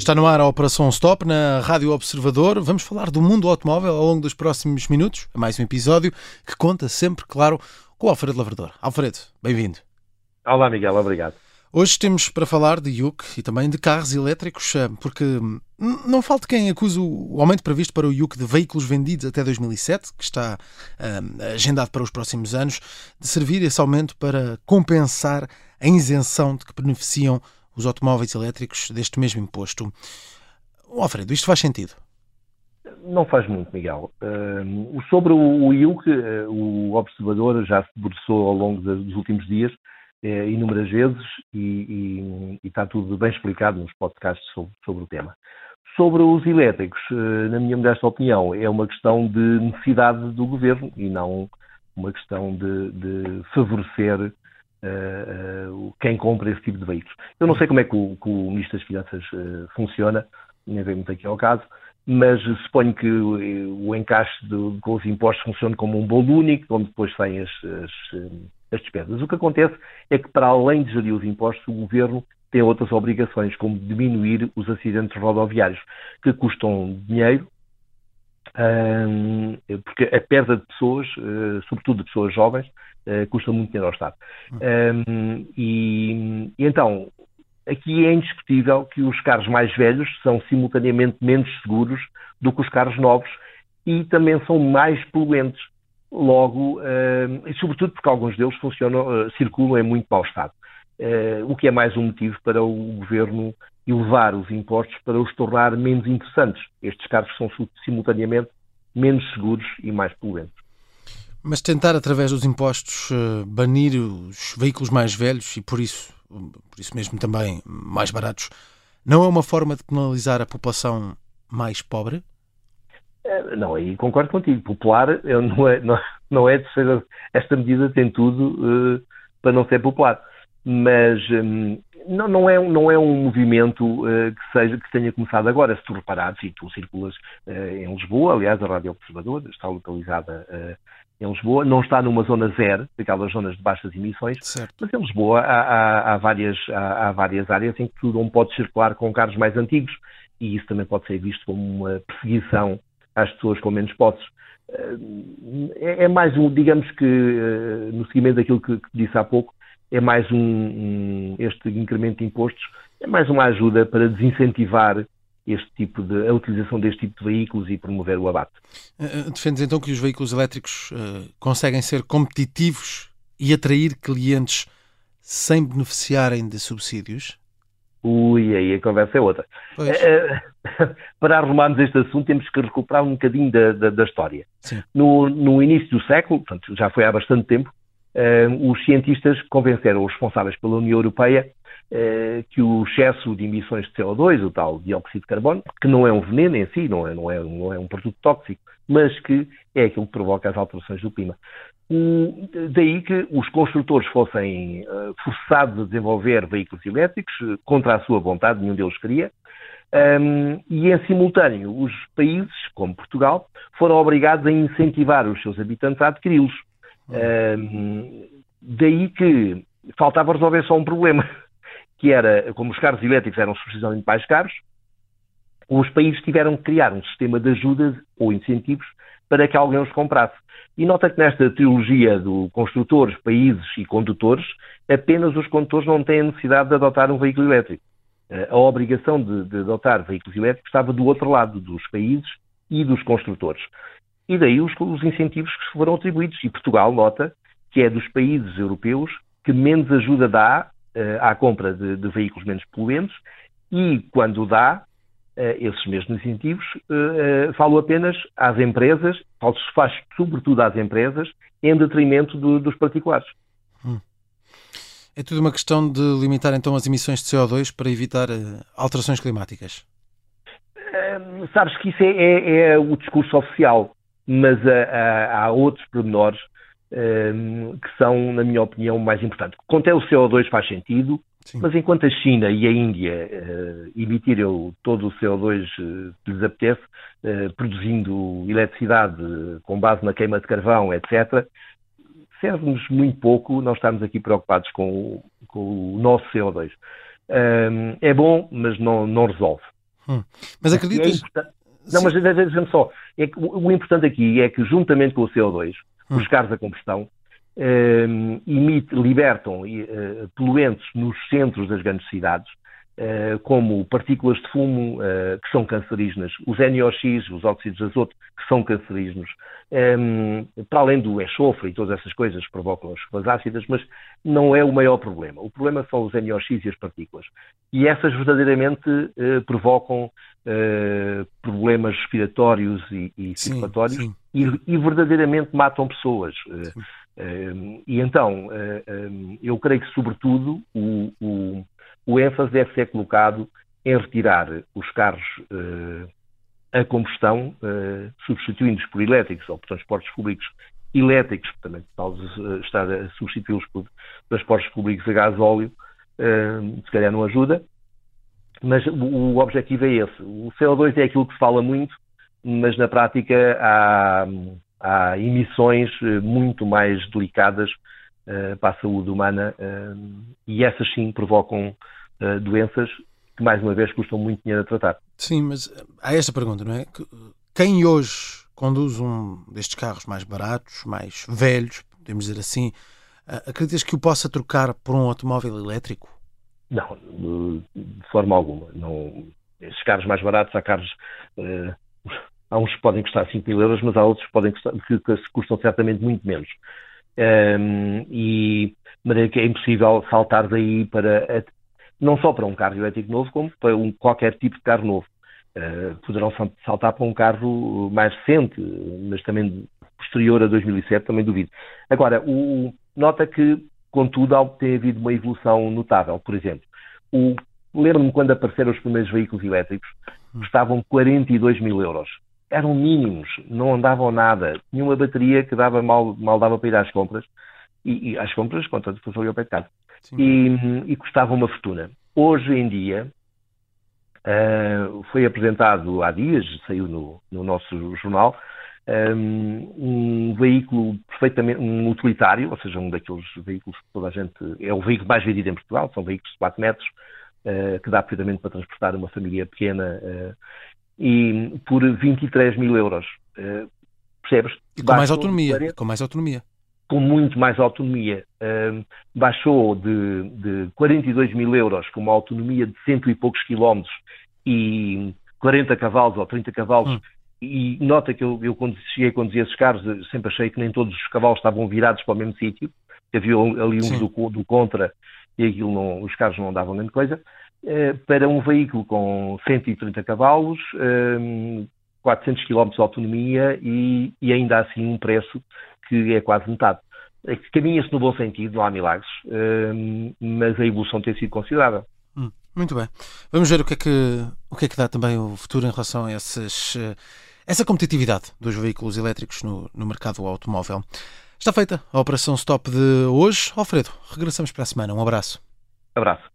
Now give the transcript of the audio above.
Está no ar a Operação Stop na Rádio Observador. Vamos falar do mundo automóvel ao longo dos próximos minutos. É mais um episódio que conta sempre, claro, com o Alfredo Lavrador. Alfredo, bem-vindo. Olá, Miguel, obrigado. Hoje temos para falar de Yuke e também de carros elétricos, eh, porque não falta quem acuse o aumento previsto para o Yuke de veículos vendidos até 2007, que está eh, agendado para os próximos anos, de servir esse aumento para compensar a isenção de que beneficiam os automóveis elétricos deste mesmo imposto. Oh, Alfredo, isto faz sentido? Não faz muito, Miguel. Uh, sobre o IUC, uh, o observador já se debruçou ao longo dos últimos dias uh, inúmeras vezes e, e, e, está tudo bem explicado nos podcasts sobre, sobre o tema. Sobre os elétricos, eh, na minha modesta opinião, é uma questão de necessidade do governo e não uma questão de, de favorecer uh, quem compra esse tipo de veículos. Eu não sei como é que o, que o Ministro das Finanças uh, funciona, nem vem muito aqui ao caso, mas suponho que o, o encaixe de, com os impostos funcione como um bolo único, onde depois saem as, as, as despesas. O que acontece é que, para além de gerir os impostos, o Governo tem outras obrigações, como diminuir os acidentes rodoviários, que custam dinheiro, porque a perda de pessoas, sobretudo de pessoas jovens, uh, custa muito dinheiro ao Estado. Um, e, e, então, aqui é indiscutível que os carros mais velhos são simultaneamente menos seguros do que os carros novos e também são mais poluentes. Logo, e sobretudo porque alguns deles funcionam, uh, circulam em muito mau estado. O que é mais um motivo para o governo elevar os impostos para os tornar menos interessantes. Estes carros são simultaneamente menos seguros e mais poluentes. Mas tentar, através dos impostos, eh, banir os veículos mais velhos e, por isso, por isso mesmo também mais baratos, não é uma forma de penalizar a população mais pobre? Eh, não, aí concordo contigo. Popular não é, não, não é de ser. Esta medida tem tudo uh, para não ser popular. Mas um, não, não, é, não é um movimento uh, que, seja, que tenha começado agora. Se tu reparares, e tu circulas uh, em Lisboa, aliás, a Rádio Observador está localizada em Lisboa, não está numa zona zero, daquelas zonas de baixas emissões, certo. mas em Lisboa há, há, há várias, há, há, várias áreas em que tu não podes circular com carros mais antigos e isso também pode ser visto como uma perseguição às pessoas com menos posses. É, é mais um, digamos que, no seguimento daquilo que, que disse há pouco, é mais um, um, este incremento de impostos, é mais uma ajuda para desincentivar este tipo de, a utilização deste tipo de veículos e promover o abate. Eh, eh, defendes então que os veículos elétricos uh, conseguem ser competitivos e atrair clientes sem beneficiarem de subsídios? Ui, aí a conversa é outra. Uh, para arrumarmos este assunto, temos que recuperar um bocadinho da, da, da história. No, no, início do século, portanto, já foi há bastante tempo, uh, os cientistas convenceram os responsáveis pela União Europeia eh, que o excesso de emissões de CO2, o tal dióxido de carbono, que não é um veneno em si, não é, não é, não é um produto tóxico, mas que é aquilo que provoca as alterações do clima. Daí que os construtores fossem eh, forçados a desenvolver veículos elétricos eh, contra a sua vontade, nenhum deles queria, um, e em simultâneo os países, como Portugal, foram obrigados a incentivar os seus habitantes a adquiri-los. Daí que faltava resolver só um problema, que era, como os carros elétricos eram suficientemente mais caros, os países tiveram que criar um sistema de ajuda ou incentivos para que alguém os comprasse. E nota que nesta trilogia do construtores, países e condutores, apenas os condutores não têm a necessidade de adotar um veículo elétrico. Eh, a obrigação de, de adotar veículos elétricos estava do outro lado, dos países e dos construtores. E daí os, os incentivos que foram atribuídos. E Portugal nota que é dos países europeus que menos ajuda dá uh, à compra de, de, veículos menos poluentes e, quando dá uh, esses mesmos incentivos, uh, falo apenas às empresas, se faz sobretudo às empresas, em detrimento do, dos particulares. Hum. É tudo uma questão de limitar então as emissões de CO2 para evitar alterações climáticas? sabes que isso é, é, é, o discurso oficial, mas há, há outros pormenores Ehm, que são, na minha opinião, mais importantes. Conter o CO2 faz sentido, Sim. mas enquanto a China e a Índia uh, emitirem todo o CO2 uh, que lhes apetece, uh, produzindo eletricidade com base na queima de carvão, etc., serve-nos muito pouco nós estamos aqui preocupados com, com o nosso CO2. Um, é bom, mas não, não resolve. Hum. Mas acreditas... É não, mas veja-me só, é que o, o, importante aqui é que juntamente com o CO2, hum. os carros a combustão eh, emite, libertam eh, poluentes nos centros das grandes cidades como partículas de fumo uh, que são cancerígenas, os NOx, os óxidos de azoto, que são cancerígenos, ehm, para além do enxofre e todas essas coisas que provocam as chuvas ácidas, mas não é o maior problema. O problema são os NOx e as partículas. E essas verdadeiramente uh, provocam problemas respiratórios e, e circulatórios e, e, verdadeiramente matam pessoas. Ehm, e então, ehm, eu creio que, sobretudo, o, o o ênfase deve ser colocado em retirar os carros uh, a combustão, uh, substituindo-os por elétricos ou por transportes públicos elétricos, também uh, estar a substituí-los por transportes públicos a gás óleo, uh, se calhar não ajuda, mas o, o, objetivo é esse. O CO2 é aquilo que se fala muito, mas na prática há, há emissões muito mais delicadas para a saúde humana e essas sim provocam uh, doenças que, mais uma vez, custam muito dinheiro a tratar. Sim, mas há esta pergunta, não é? Quem hoje conduz um destes carros mais baratos, mais velhos, podemos dizer assim, acreditas que o possa trocar por um automóvel elétrico? Não, de forma alguma. Não, esses carros mais baratos, há carros. Uh, há uns que podem custar 5 mil euros, mas há outros que, podem custar, que, que custam certamente muito menos. Um, ehm, e de maneira que é impossível saltar daí para não só para um carro elétrico novo, como para um, qualquer tipo de carro novo. Uh, poderão saltar para um carro mais recente, mas também posterior a 2007, também duvido. Agora, o, nota que, contudo, tem havido uma evolução notável. Por exemplo, lembro-me quando apareceram os primeiros veículos elétricos, custavam 42 mil euros. Eram mínimos, não andavam nada. Tinha uma bateria que dava mal, mal dava para ir às compras, e, e às compras, quanto depois ali ao pé de casa e, e custava uma fortuna. Hoje em dia, uh, foi apresentado há dias, saiu no, no nosso jornal, um, um, veículo perfeitamente, um utilitário, ou seja, um daqueles veículos que toda a gente, é o veículo mais vendido em Portugal, são veículos de 4 metros, uh, que dá perfeitamente para transportar uma família pequena, uh, e por 23 mil euros. Uh, percebes? E com mais autonomia, com mais autonomia com muito mais autonomia. Baixou de, de 42 mil euros com uma autonomia de cento e poucos quilómetros e 40 cavalos ou 30 cavalos. Hum. E nota que eu, eu quando cheguei a conduzir esses carros, sempre achei que nem todos os cavalos estavam virados para o mesmo sítio. Havia ali uns do, do, contra e aquilo não, os carros não davam grande coisa. Uh, para um veículo com 130 cavalos, 400 km de autonomia e, e ainda assim um preço que é quase metade. É caminha-se no bom sentido, não há milagres, hum, mas a evolução tem sido considerável. Hum, muito bem. Vamos ver o que, é que, o que é que dá também o futuro em relação a essa competitividade dos veículos elétricos no, no mercado automóvel. Está feita a operação stop de hoje. Alfredo, regressamos para a semana. Um abraço. Abraço.